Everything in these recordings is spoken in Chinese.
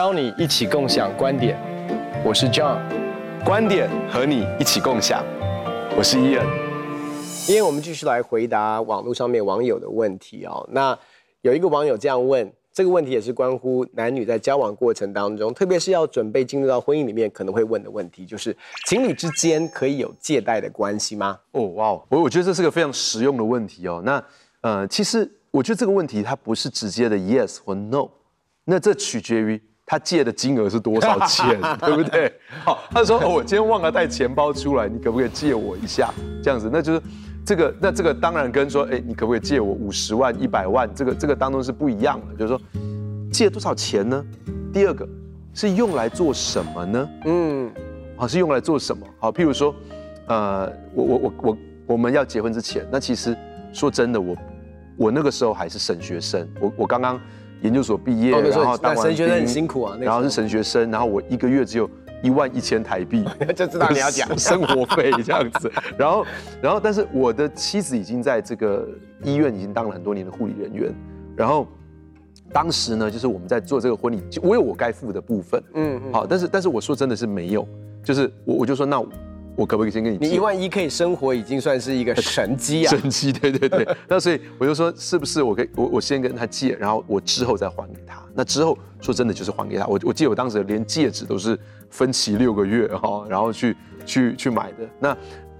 邀你一起共享观点，我是 John，观点和你一起共享，我是 Ian。今天我们继续来回答网络上面网友的问题哦。那有一个网友这样问，这个问题也是关乎男女在交往过程当中，特别是要准备进入到婚姻里面可能会问的问题，就是情侣之间可以有借贷的关系吗？哦，哇，我我觉得这是个非常实用的问题哦。那呃，其实我觉得这个问题它不是直接的 yes 或 no，那这取决于。他借的金额是多少钱，对不对？好，他说：“哦，我今天忘了带钱包出来，你可不可以借我一下？这样子，那就是这个，那这个当然跟说，哎，你可不可以借我五十万、一百万？这个这个当中是不一样的。就是说，借多少钱呢？第二个是用来做什么呢？嗯，好，是用来做什么？好，譬如说，呃，我我我我我们要结婚之前，那其实说真的，我我那个时候还是省学生，我我刚刚。研究所毕业，哦、然后当，神学生很辛苦啊。然后是神学生，然后我一个月只有一万一千台币，就知道你要讲 生活费这样子。然后，然后，但是我的妻子已经在这个医院已经当了很多年的护理人员。然后，当时呢，就是我们在做这个婚礼，我有我该付的部分，嗯，嗯，好，但是，但是我说真的是没有，就是我我就说那。我可不可以先跟你？你一万一可以生活，已经算是一个神机啊！神机，对对对。那所以我就说，是不是我可以，我我先跟他借，然后我之后再还给他。那之后说真的就是还给他。我我记得我当时连戒指都是分期六个月哈，然后去去去买的。那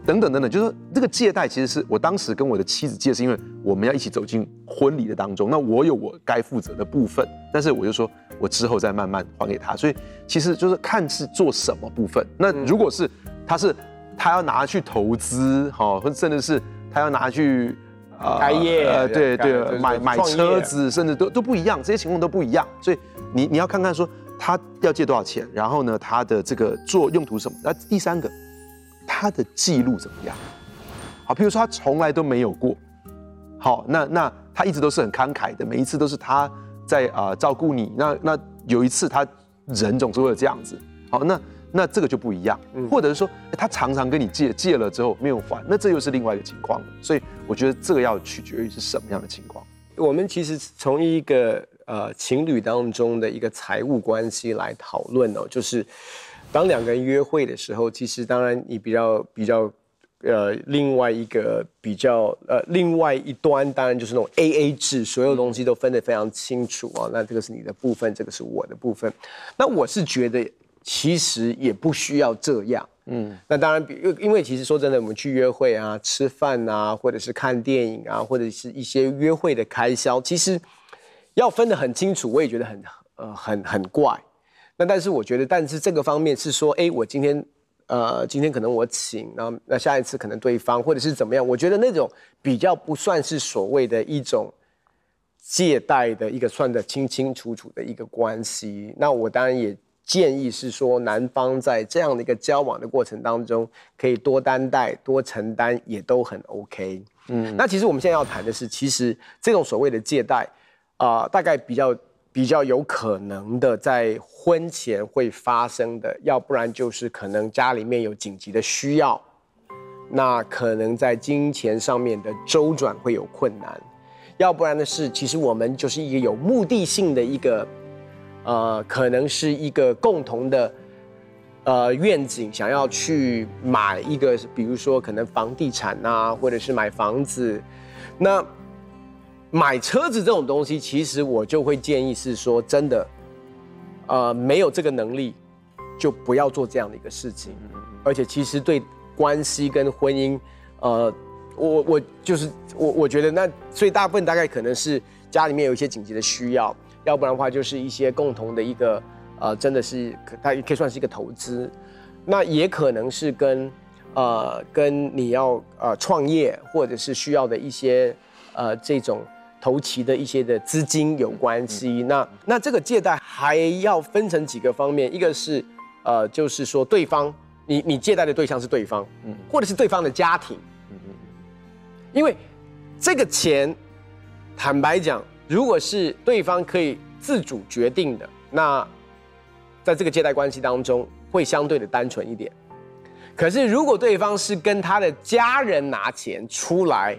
等等等等，就是说这个借贷其实是我当时跟我的妻子借，是因为我们要一起走进婚礼的当中。那我有我该负责的部分，但是我就说我之后再慢慢还给他。所以其实就是看是做什么部分。那如果是他是。他要拿去投资，哈，或者甚至是他要拿去开业，呃，对对，买买车子，甚至都都不一样，这些情况都不一样。所以你你要看看说他要借多少钱，然后呢，他的这个做用途什么？那第三个，他的记录怎么样？好，比如说他从来都没有过，好，那那他一直都是很慷慨的，每一次都是他在啊、呃、照顾你。那那有一次他人总是会有这样子，好，那。那这个就不一样，或者是说他常常跟你借，借了之后没有还，那这又是另外一个情况了。所以我觉得这个要取决于是什么样的情况。我们其实从一个呃情侣当中的一个财务关系来讨论哦，就是当两个人约会的时候，其实当然你比较比较呃另外一个比较呃另外一端，当然就是那种 AA 制，所有东西都分得非常清楚啊。那这个是你的部分，这个是我的部分。那我是觉得。其实也不需要这样，嗯，那当然，比因为其实说真的，我们去约会啊、吃饭啊，或者是看电影啊，或者是一些约会的开销，其实要分得很清楚，我也觉得很呃很很怪。那但是我觉得，但是这个方面是说，哎，我今天呃今天可能我请，然后那下一次可能对方或者是怎么样，我觉得那种比较不算是所谓的一种借贷的一个算得清清楚楚的一个关系。那我当然也。建议是说，男方在这样的一个交往的过程当中，可以多担待、多承担，也都很 OK。嗯，那其实我们现在要谈的是，其实这种所谓的借贷，啊、呃，大概比较比较有可能的，在婚前会发生的，要不然就是可能家里面有紧急的需要，那可能在金钱上面的周转会有困难，要不然的是，其实我们就是一个有目的性的一个。呃，可能是一个共同的呃愿景，想要去买一个，比如说可能房地产啊，或者是买房子。那买车子这种东西，其实我就会建议是说，真的，呃，没有这个能力，就不要做这样的一个事情。而且，其实对关系跟婚姻，呃，我我就是我我觉得那最大部分大概可能是家里面有一些紧急的需要。要不然的话，就是一些共同的一个，呃，真的是可，它也可以算是一个投资，那也可能是跟，呃，跟你要呃创业或者是需要的一些，呃，这种投期的一些的资金有关系。那那这个借贷还要分成几个方面，一个是，呃，就是说对方，你你借贷的对象是对方，嗯，或者是对方的家庭，嗯嗯，因为这个钱，坦白讲。如果是对方可以自主决定的，那在这个借贷关系当中会相对的单纯一点。可是如果对方是跟他的家人拿钱出来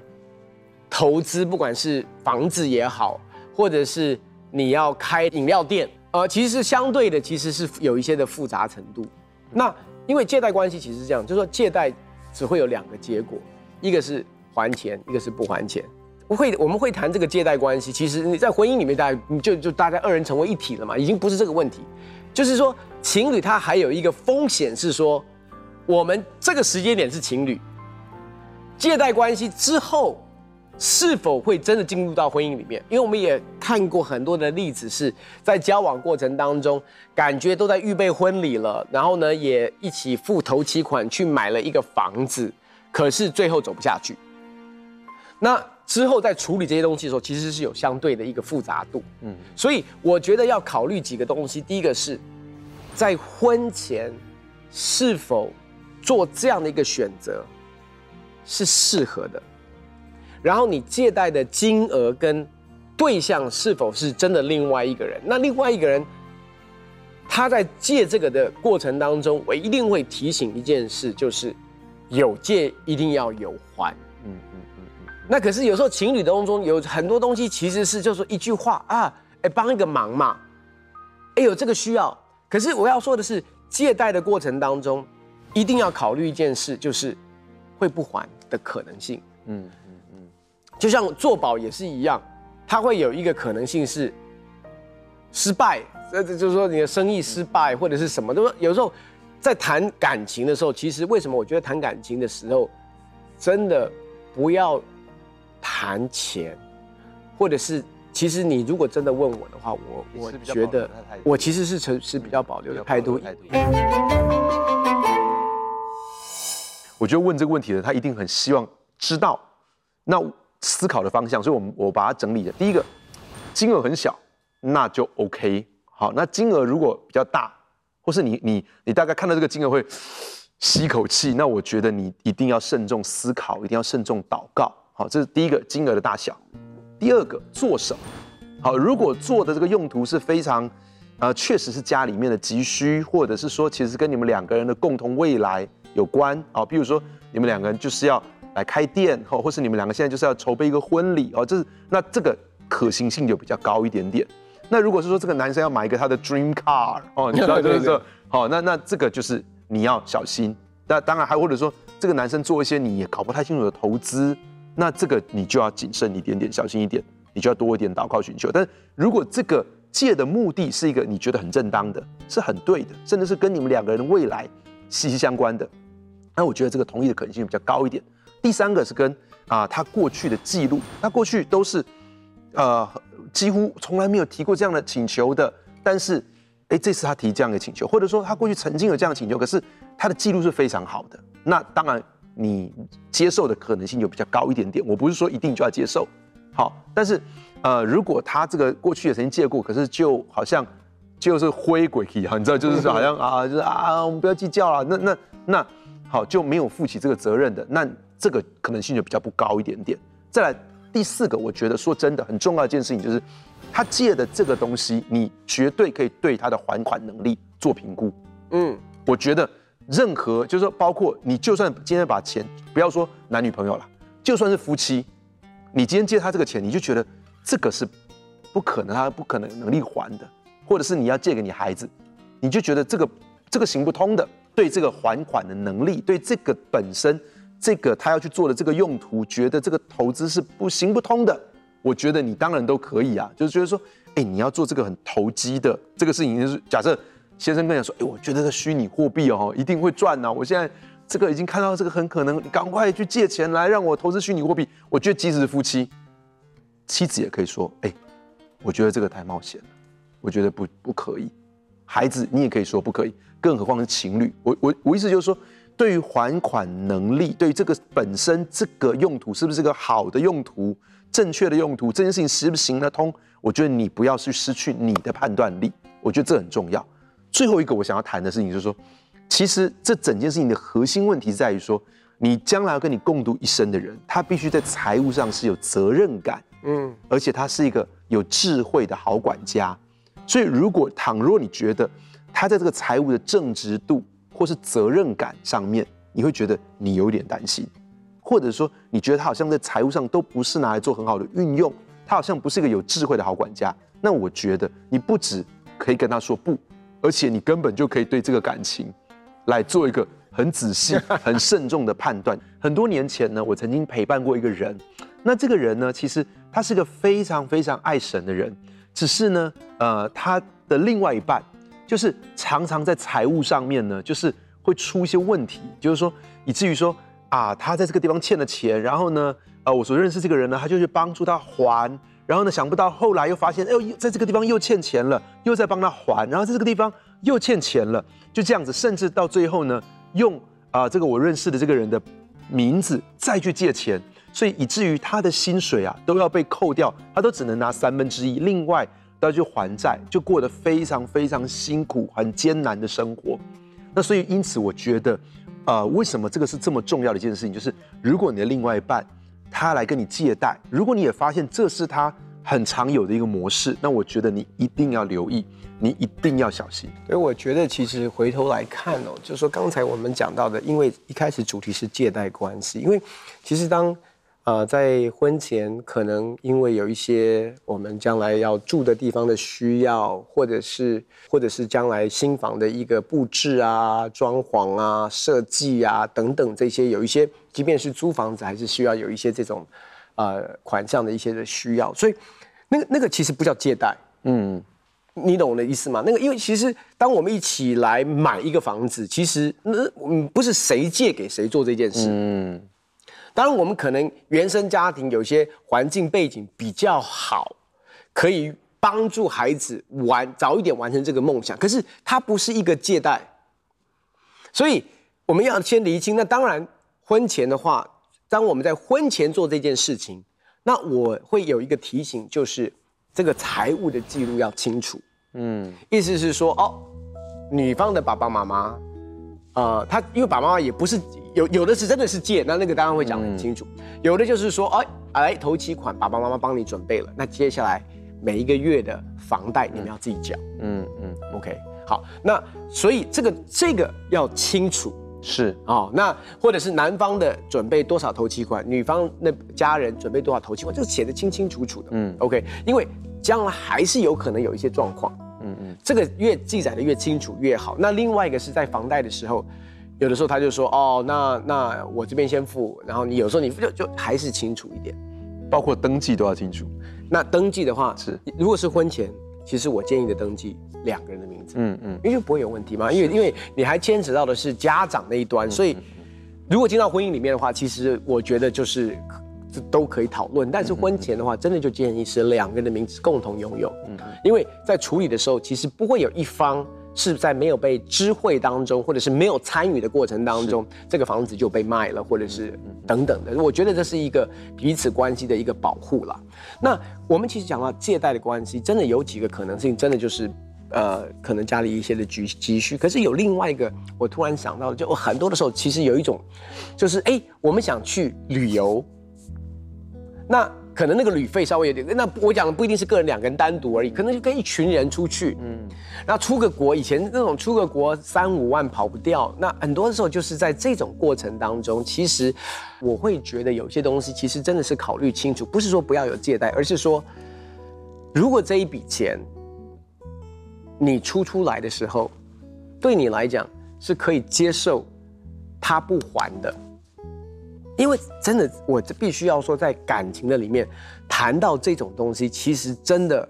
投资，不管是房子也好，或者是你要开饮料店，呃，其实是相对的，其实是有一些的复杂程度。那因为借贷关系其实是这样，就是说借贷只会有两个结果，一个是还钱，一个是不还钱。不会，我们会谈这个借贷关系。其实你在婚姻里面，大家你就就大家二人成为一体了嘛，已经不是这个问题。就是说，情侣他还有一个风险是说，我们这个时间点是情侣，借贷关系之后是否会真的进入到婚姻里面？因为我们也看过很多的例子，是在交往过程当中，感觉都在预备婚礼了，然后呢也一起付头期款去买了一个房子，可是最后走不下去。那之后在处理这些东西的时候，其实是有相对的一个复杂度。嗯，所以我觉得要考虑几个东西。第一个是，在婚前是否做这样的一个选择是适合的。然后你借贷的金额跟对象是否是真的另外一个人？那另外一个人他在借这个的过程当中，我一定会提醒一件事，就是有借一定要有还。那可是有时候情侣当中有很多东西，其实是就是说一句话啊，哎，帮一个忙嘛，哎，有这个需要。可是我要说的是，借贷的过程当中，一定要考虑一件事，就是会不还的可能性。嗯嗯嗯，就像做保也是一样，它会有一个可能性是失败，这这就是说你的生意失败或者是什么。都说有时候在谈感情的时候，其实为什么我觉得谈感情的时候，真的不要。谈钱，或者是，其实你如果真的问我的话，我我觉得我其实是持是比较保留的态度。我觉得问这个问题的他一定很希望知道那思考的方向，所以我们我把它整理了。第一个，金额很小，那就 OK。好，那金额如果比较大，或是你你你大概看到这个金额会吸一口气，那我觉得你一定要慎重思考，一定要慎重祷告。好，这是第一个金额的大小。第二个做什么？好，如果做的这个用途是非常，呃，确实是家里面的急需，或者是说其实跟你们两个人的共同未来有关。好，比如说你们两个人就是要来开店，或或是你们两个现在就是要筹备一个婚礼，哦，这是那这个可行性就比较高一点点。那如果是说这个男生要买一个他的 dream car，哦，你知道 就是说，好，那那这个就是你要小心。那当然还或者说这个男生做一些你也搞不太清楚的投资。那这个你就要谨慎一点点，小心一点，你就要多一点祷告寻求。但如果这个借的目的是一个你觉得很正当的，是很对的，甚至是跟你们两个人未来息息相关的，那我觉得这个同意的可能性比较高一点。第三个是跟啊他过去的记录，他过去都是呃几乎从来没有提过这样的请求的，但是哎这次他提这样的请求，或者说他过去曾经有这样的请求，可是他的记录是非常好的，那当然。你接受的可能性就比较高一点点。我不是说一定就要接受，好，但是，呃，如果他这个过去也曾经借过，可是就好像就是灰鬼一样，你知道，就是说好像 啊，就是啊，我们不要计较了，那那那好，就没有负起这个责任的，那这个可能性就比较不高一点点。再来第四个，我觉得说真的很重要的一件事情就是，他借的这个东西，你绝对可以对他的还款能力做评估。嗯，我觉得。任何就是说，包括你，就算今天把钱，不要说男女朋友了，就算是夫妻，你今天借他这个钱，你就觉得这个是不可能，他不可能能力还的，或者是你要借给你孩子，你就觉得这个这个行不通的，对这个还款的能力，对这个本身这个他要去做的这个用途，觉得这个投资是不行不通的，我觉得你当然都可以啊，就是觉得说，哎，你要做这个很投机的这个事情，就是假设。先生跟你说：“哎，我觉得这虚拟货币哦，一定会赚呐！我现在这个已经看到这个很可能，赶快去借钱来让我投资虚拟货币。我觉得即使是夫妻，妻子也可以说：哎，我觉得这个太冒险了，我觉得不不可以。孩子你也可以说不可以，更何况是情侣。我我我意思就是说，对于还款能力，对于这个本身这个用途是不是个好的用途、正确的用途，这件事情行不行得通？我觉得你不要去失去你的判断力，我觉得这很重要。”最后一个我想要谈的事情就是说，其实这整件事情的核心问题在于说，你将来要跟你共度一生的人，他必须在财务上是有责任感，嗯，而且他是一个有智慧的好管家。所以，如果倘若你觉得他在这个财务的正直度或是责任感上面，你会觉得你有点担心，或者说你觉得他好像在财务上都不是拿来做很好的运用，他好像不是一个有智慧的好管家，那我觉得你不止。可以跟他说不，而且你根本就可以对这个感情来做一个很仔细、很慎重的判断。很多年前呢，我曾经陪伴过一个人，那这个人呢，其实他是个非常非常爱神的人，只是呢，呃，他的另外一半就是常常在财务上面呢，就是会出一些问题，就是说以至于说啊，他在这个地方欠了钱，然后呢，呃，我所认识这个人呢，他就去帮助他还。然后呢，想不到后来又发现，哎呦，在这个地方又欠钱了，又在帮他还，然后在这个地方又欠钱了，就这样子，甚至到最后呢，用啊、这个我认识的这个人的名字再去借钱，所以以至于他的薪水啊都要被扣掉，他都只能拿三分之一，另外都要去还债，就过得非常非常辛苦、很艰难的生活。那所以因此，我觉得，呃，为什么这个是这么重要的一件事情？就是如果你的另外一半，他来跟你借贷，如果你也发现这是他很常有的一个模式，那我觉得你一定要留意，你一定要小心。所以我觉得其实回头来看哦，就是说刚才我们讲到的，因为一开始主题是借贷关系，因为其实当。呃，在婚前可能因为有一些我们将来要住的地方的需要，或者是或者是将来新房的一个布置啊、装潢啊、设计啊等等这些，有一些即便是租房子，还是需要有一些这种呃款项的一些的需要，所以那个那个其实不叫借贷，嗯，你懂我的意思吗？那个因为其实当我们一起来买一个房子，其实那嗯不是谁借给谁做这件事，嗯。当然，我们可能原生家庭有些环境背景比较好，可以帮助孩子完早一点完成这个梦想。可是，它不是一个借贷，所以我们要先厘清。那当然，婚前的话，当我们在婚前做这件事情，那我会有一个提醒，就是这个财务的记录要清楚。嗯，意思是说，哦，女方的爸爸妈妈，呃，他因为爸爸妈妈也不是。有有的是真的是借，那那个当然会讲很清楚。嗯、有的就是说，哎，哎头期款，爸爸妈妈帮你准备了，那接下来每一个月的房贷你们要自己缴。嗯嗯，OK，好，那所以这个这个要清楚是哦。那或者是男方的准备多少头期款，女方那家人准备多少头期款，这个写的清清楚楚的。嗯，OK，因为将来还是有可能有一些状况。嗯嗯，这个越记载的越清楚越好。那另外一个是在房贷的时候。有的时候他就说哦，那那我这边先付，然后你有时候你就就还是清楚一点，包括登记都要清楚。那登记的话是，如果是婚前，其实我建议的登记两个人的名字，嗯嗯，因为就不会有问题嘛，因为因为你还牵扯到的是家长那一端，所以如果进到婚姻里面的话，其实我觉得就是这都可以讨论。但是婚前的话，真的就建议是两个人的名字共同拥有，嗯，因为在处理的时候，其实不会有一方。是在没有被知会当中，或者是没有参与的过程当中，这个房子就被卖了，或者是等等的。我觉得这是一个彼此关系的一个保护了。那我们其实讲到借贷的关系，真的有几个可能性，真的就是，呃，可能家里一些的积积蓄。可是有另外一个，我突然想到，就我很多的时候，其实有一种，就是哎，我们想去旅游，那。可能那个旅费稍微有点，那我讲的不一定是个人两个人单独而已，可能就跟一群人出去，嗯，那出个国，以前那种出个国三五万跑不掉，那很多的时候就是在这种过程当中，其实我会觉得有些东西其实真的是考虑清楚，不是说不要有借贷，而是说如果这一笔钱你出出来的时候，对你来讲是可以接受他不还的。因为真的，我这必须要说，在感情的里面谈到这种东西，其实真的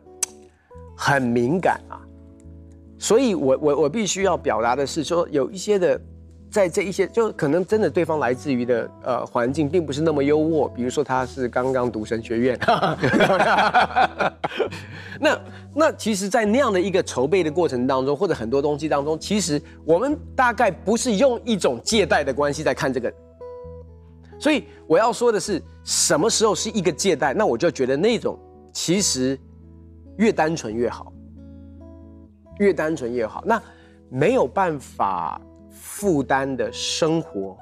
很敏感啊。所以我我我必须要表达的是说，有一些的，在这一些，就可能真的对方来自于的呃环境，并不是那么优渥。比如说他是刚刚读神学院，那那其实，在那样的一个筹备的过程当中，或者很多东西当中，其实我们大概不是用一种借贷的关系在看这个。所以我要说的是，什么时候是一个借贷？那我就觉得那种其实越单纯越好，越单纯越好。那没有办法负担的生活，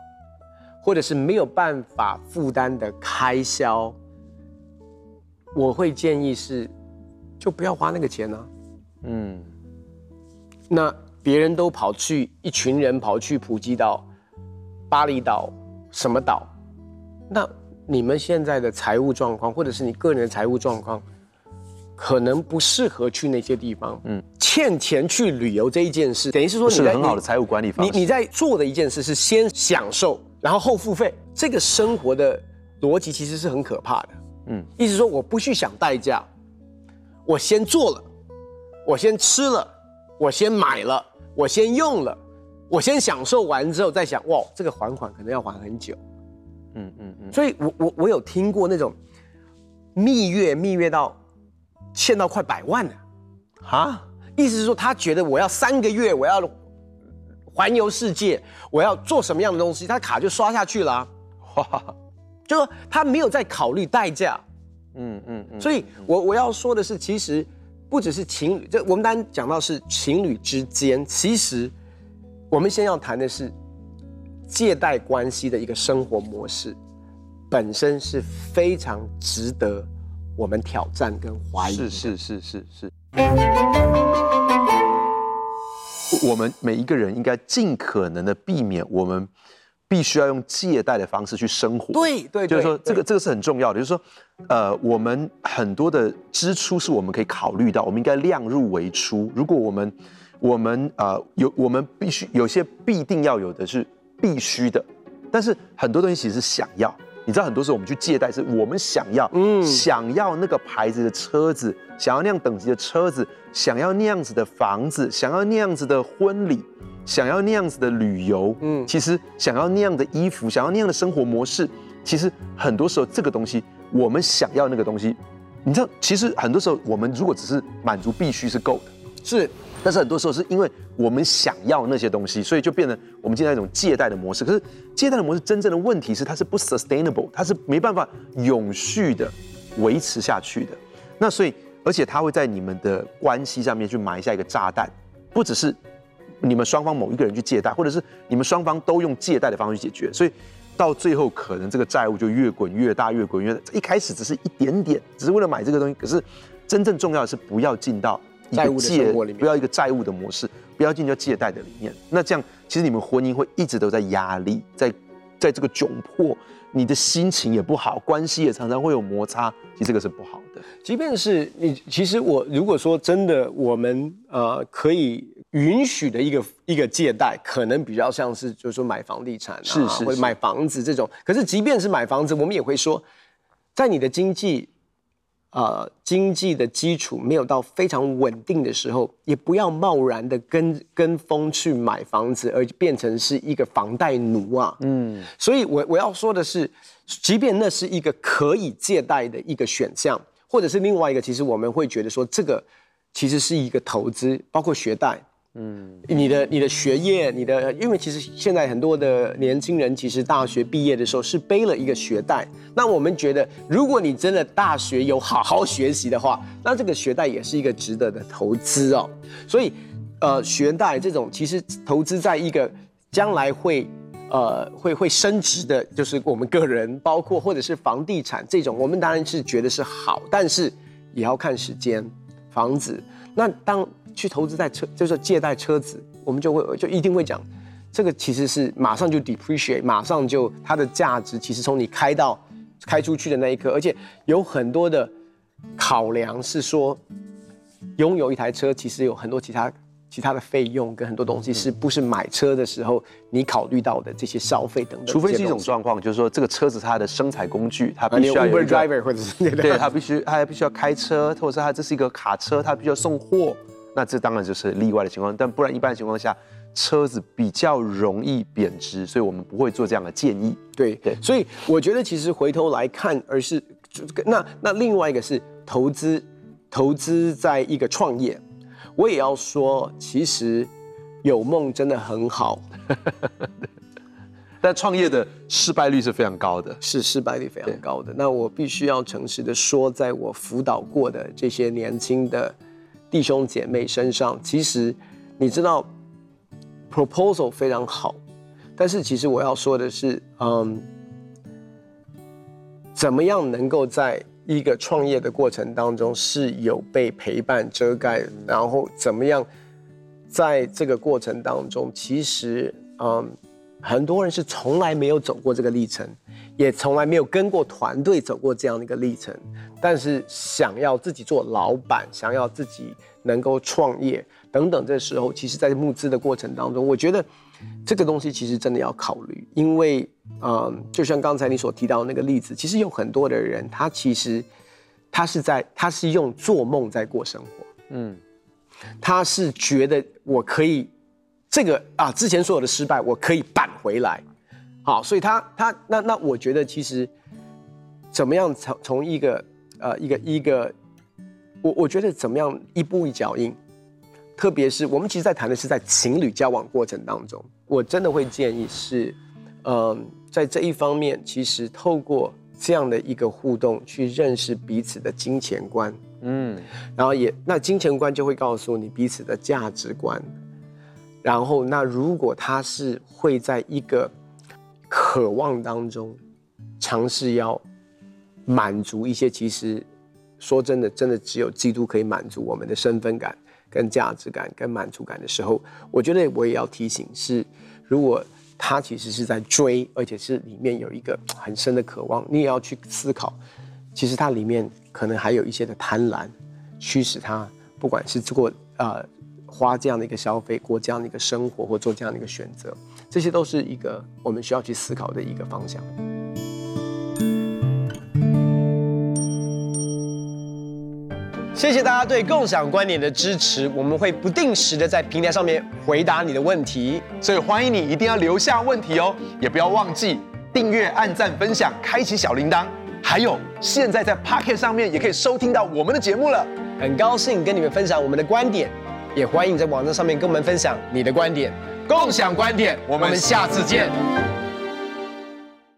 或者是没有办法负担的开销，我会建议是，就不要花那个钱啊。嗯，那别人都跑去，一群人跑去普吉岛、巴厘岛，什么岛？那你们现在的财务状况，或者是你个人的财务状况，可能不适合去那些地方。嗯，欠钱去旅游这一件事，等于是说你是很好的财务管理方式。你你在做的一件事是先享受，然后后付费。这个生活的逻辑其实是很可怕的。嗯，意思说我不去想代价，我先做了，我先吃了，我先买了，我先用了，我先享受完之后再想，哇，这个还款可能要还很久。嗯嗯嗯。所以我我我有听过那种蜜月蜜月到。欠到快百万了，啊，意思是说他觉得我要三个月，我要环游世界，我要做什么样的东西，他卡就刷下去了，哇，就说他没有在考虑代价，嗯嗯嗯，所以我我要说的是，其实不只是情侣，这我们当然讲到是情侣之间，其实我们先要谈的是借贷关系的一个生活模式，本身是非常值得。我们挑战跟怀疑，是是是是是。我们每一个人应该尽可能的避免，我们必须要用借贷的方式去生活。对对，就是说这个这个是很重要的。就是说，呃，我们很多的支出是我们可以考虑到，我们应该量入为出。如果我们我们呃有我们必须有些必定要有的是必须的，但是很多东西其实是想要。你知道很多时候我们去借贷，是我们想要，嗯，想要那个牌子的车子，想要那样等级的车子，想要那样子的房子，想要那样子的婚礼，想要那样子的旅游，嗯，其实想要那样的衣服，想要那样的生活模式，其实很多时候这个东西，我们想要那个东西，你知道，其实很多时候我们如果只是满足必须是够的，是。但是很多时候是因为我们想要那些东西，所以就变成我们现在一种借贷的模式。可是借贷的模式真正的问题是它是不 sustainable，它是没办法永续的维持下去的。那所以而且它会在你们的关系上面去埋下一个炸弹，不只是你们双方某一个人去借贷，或者是你们双方都用借贷的方式去解决，所以到最后可能这个债务就越滚越大，越滚越大。一开始只是一点点，只是为了买这个东西，可是真正重要的是不要进到。债务的生活里面，不要一个债务的模式，不要进到借贷的里面。那这样，其实你们婚姻会一直都在压力，在在这个窘迫，你的心情也不好，关系也常常会有摩擦。其实这个是不好的。即便是你，其实我如果说真的，我们呃可以允许的一个一个借贷，可能比较像是就是说买房地产啊，是是是，或者买房子这种。可是即便是买房子，我们也会说，在你的经济。呃，经济的基础没有到非常稳定的时候，也不要贸然的跟跟风去买房子，而变成是一个房贷奴啊。嗯，所以我我要说的是，即便那是一个可以借贷的一个选项，或者是另外一个，其实我们会觉得说，这个其实是一个投资，包括学贷。嗯，你的你的学业，你的，因为其实现在很多的年轻人，其实大学毕业的时候是背了一个学贷。那我们觉得，如果你真的大学有好好学习的话，那这个学贷也是一个值得的投资哦。所以，呃，学贷这种其实投资在一个将来会，呃，会会升值的，就是我们个人，包括或者是房地产这种，我们当然是觉得是好，但是也要看时间，房子。那当。去投资在车，就是借贷车子，我们就会就一定会讲，这个其实是马上就 depreciate，马上就它的价值其实从你开到开出去的那一刻，而且有很多的考量是说，拥有一台车其实有很多其他其他的费用跟很多东西是不是买车的时候你考虑到的这些消费等等。除非是一种状况，就是说这个车子它的生产工具，它必须要有 Uber driver 或者是对，它必须它必须要开车，或者是它这是一个卡车，它必须要送货。那这当然就是例外的情况，但不然一般情况下，车子比较容易贬值，所以我们不会做这样的建议。对对，所以我觉得其实回头来看，而是那那另外一个是投资，投资在一个创业，我也要说，其实有梦真的很好，但创业的失败率是非常高的，是失败率非常高的。那我必须要诚实的说，在我辅导过的这些年轻的。弟兄姐妹身上，其实你知道，proposal 非常好，但是其实我要说的是，嗯，怎么样能够在一个创业的过程当中是有被陪伴遮盖，然后怎么样在这个过程当中，其实嗯，很多人是从来没有走过这个历程，也从来没有跟过团队走过这样的一个历程，但是想要自己做老板，想要自己能够创业等等，这时候其实，在募资的过程当中，我觉得这个东西其实真的要考虑，因为，嗯，就像刚才你所提到的那个例子，其实有很多的人，他其实他是在他是用做梦在过生活，嗯，他是觉得我可以这个啊，之前所有的失败我可以扳回来。好，所以他他那那我觉得其实怎么样从从一个呃一个一个，我我觉得怎么样一步一脚印，特别是我们其实在谈的是在情侣交往过程当中，我真的会建议是，嗯、呃，在这一方面其实透过这样的一个互动去认识彼此的金钱观，嗯，然后也那金钱观就会告诉你彼此的价值观，然后那如果他是会在一个渴望当中，尝试要满足一些，其实说真的，真的只有基督可以满足我们的身份感、跟价值感、跟满足感的时候，我觉得我也要提醒是，如果他其实是在追，而且是里面有一个很深的渴望，你也要去思考，其实它里面可能还有一些的贪婪，驱使他不管是做呃花这样的一个消费，过这样的一个生活，或做这样的一个选择。这些都是一个我们需要去思考的一个方向。谢谢大家对共享观点的支持，我们会不定时的在平台上面回答你的问题，所以欢迎你一定要留下问题哦，也不要忘记订阅、按赞、分享、开启小铃铛，还有现在在 Pocket 上面也可以收听到我们的节目了。很高兴跟你们分享我们的观点，也欢迎你在网站上面跟我们分享你的观点。共享观点，我们下次见。